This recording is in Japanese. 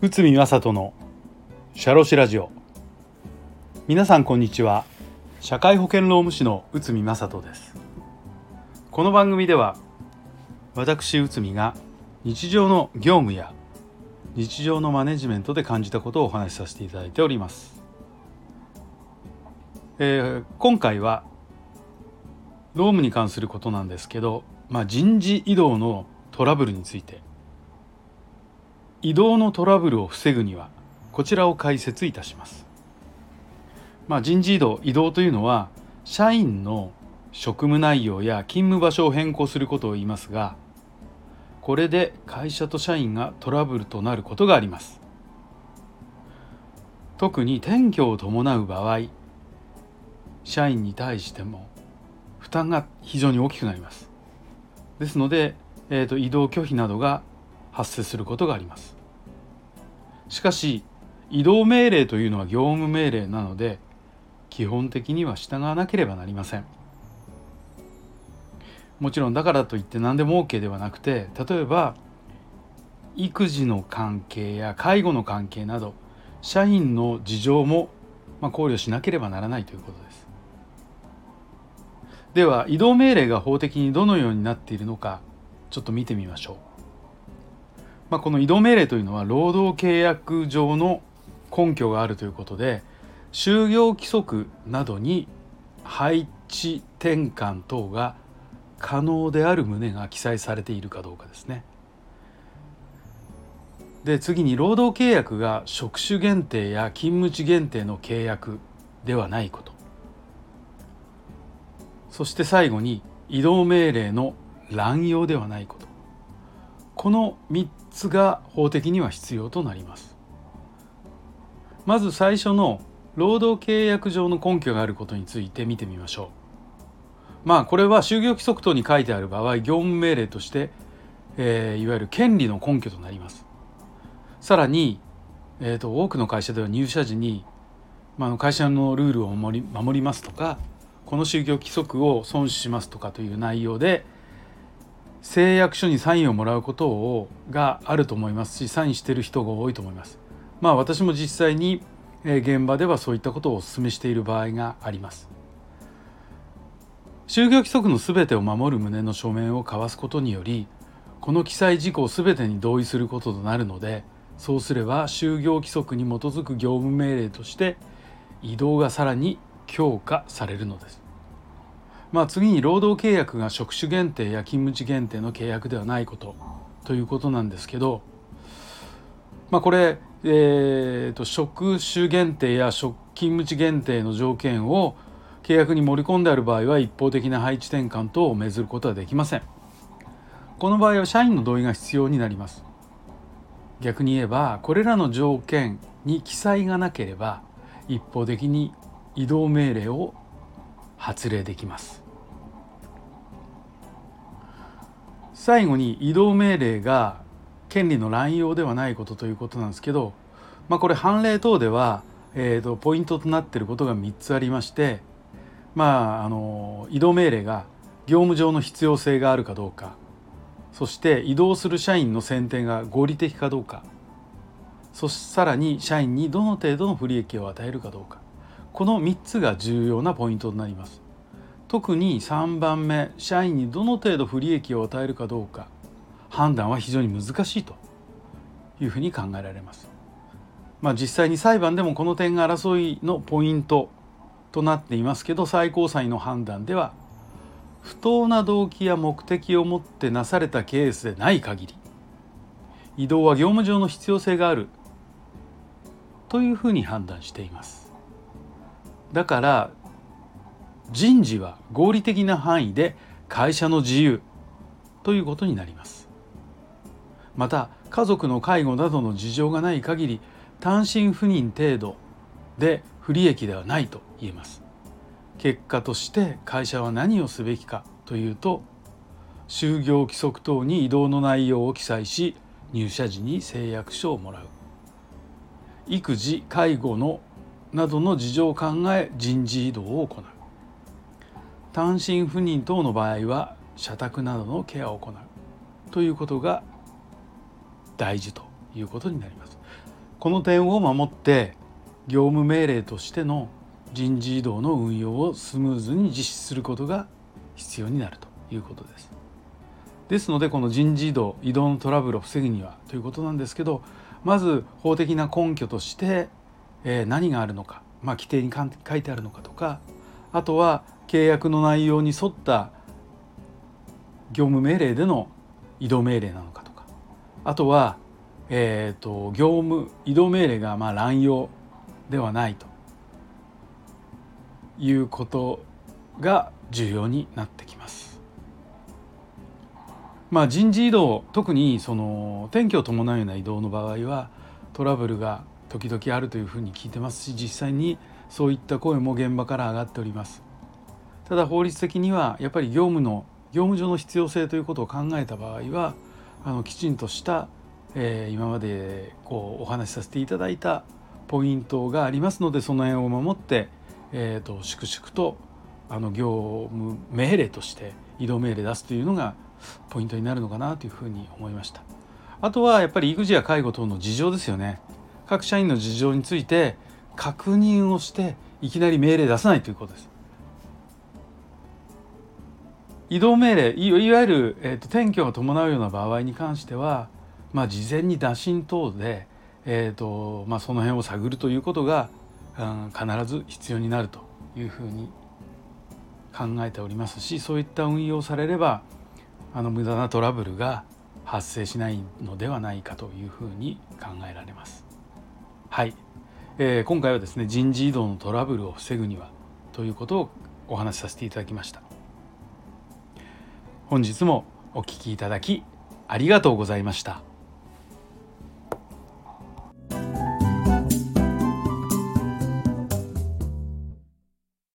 内海正人のシャロシラジオ。皆さんこんにちは。社会保険労務士の内海正人です。この番組では私内海が日常の業務や日常のマネジメントで感じたことをお話しさせていただいております、えー、今回は労務に関することなんですけど、まあ、人事異動のトラブルについて移動のトラブルを防ぐにはこちらを解説いたします。まあ、人事異動移動というのは社員の職務内容や勤務場所を変更することを言いますがこれで会社と社員がトラブルとなることがあります特に転居を伴う場合社員に対しても負担が非常に大きくなります。ですので、えーと、移動拒否などが発生することがあります。しかし移動命令というのは業務命令なので基本的には従わなければなりません。もちろんだからといって何でも OK ではなくて例えば育児の関係や介護の関係など社員の事情も考慮しなければならないということです。では移動命令が法的にどのようになっているのかちょっと見てみましょう、まあ、この移動命令というのは労働契約上の根拠があるということで就業規則などに配置転換等が可能である旨が記載されているかどうかですね。で次に労働契約が職種限定や勤務地限定の契約ではないことそして最後に移動命令の乱用ではないこと。この3つが法的には必要となります。まず最初の労働契約上の根拠があることについて見てみましょう。まあこれは就業規則等に書いてある場合業務命令として、えー、いわゆる権利の根拠となります。さらに、えーと、多くの会社では入社時に、まあ、会社のルールを守り守りますとかこの就業規則を遵守しますとかという内容で誓約書にサインをもらうことをがあると思いますしサインしている人が多いと思います。まあ私も実際に現場ではそういったことをお勧めしている場合があります。就業規則の全てを守る旨の書面を交わすことによりこの記載事項全てに同意することとなるのでそうすれば就業規則に基づく業務命令として移動がさらに強化されるのです。まあ、次に労働契約が職種限定や勤務地限定の契約ではないことということなんですけど、まあ、これ、えーと、職種限定や勤務地限定の条件を契約に盛り込んである場合は一方的な配置転換等を命ずることはできませんこの場合は社員の同意が必要になります逆に言えばこれらの条件に記載がなければ一方的に移動命令を発令できます。最後に移動命令が権利の乱用ではないことということなんですけど、まあ、これ判例等では、えーとポイントとなっていることが3つありましてまあ、あの移動命令が業務上の必要性があるかどうかそして移動する社員の選定が合理的かどうかそしてさらに社員にどの程度の不利益を与えるかどうか。この3つが重要なポイントになります。特に3番目社員にどの程度不利益を与えるかどうか判断は非常に難しいというふうに考えられます。まあ、実際に裁判でもこの点が争いのポイントとなっていますけど最高裁の判断では不当な動機や目的を持ってなされたケースでない限り移動は業務上の必要性があるというふうに判断していますだから人事は合理的な範囲で会社の自由ということになります。また家族の介護などの事情がない限り単身赴任程度で不利益ではないと言えます。結果として会社は何をすべきかというと就業規則等に移動の内容を記載し入社時に誓約書をもらう。育児介護のなどの事情を考え人事異動を行う単身赴任等の場合は社宅などのケアを行うということが大事ということになります。この点を守って業務命令としての人事異動の運用をスムーズに実施することが必要になるということです。ですのでこの人事異動移動のトラブルを防ぐにはということなんですけどまず法的な根拠として、えー、何があるのか、まあ、規定に書いてあるのかとかあとは契約の内容に沿った業務命令での移動命令なのかとかあとは、えーと、業務移動命令がまあ乱用ではないということが重要になってきます。まあ、人事異動特にその転居を伴うような移動の場合はトラブルが時々あるというふうに聞いてますし実際にそういった声も現場から上がっておりますただ法律的にはやっぱり業務の業務上の必要性ということを考えた場合はあのきちんとした、えー、今までこうお話しさせていただいたポイントがありますのでその辺を守って、えーと、粛々とあの業務命令として移動命令出すというのがポイントになるのかなというふうに思いました。あとはやっぱり育児や介護等の事情ですよね。各社員の事情について確認をしていきなり命令出さないということです。移動命令いわゆる、えーと、転居が伴うような場合に関しては、まあ、事前に打診等で、えーとまあ、その辺を探るということが、うん、必ず必要になるというふうに考えておりますしそういった運用されればあの無駄なトラブルが発生しないのではないかというふうに考えられます。はい、えー、今回はですね人事異動のトラブルを防ぐにはということをお話しさせていただきました。本日もお聴きいただきありがとうございました。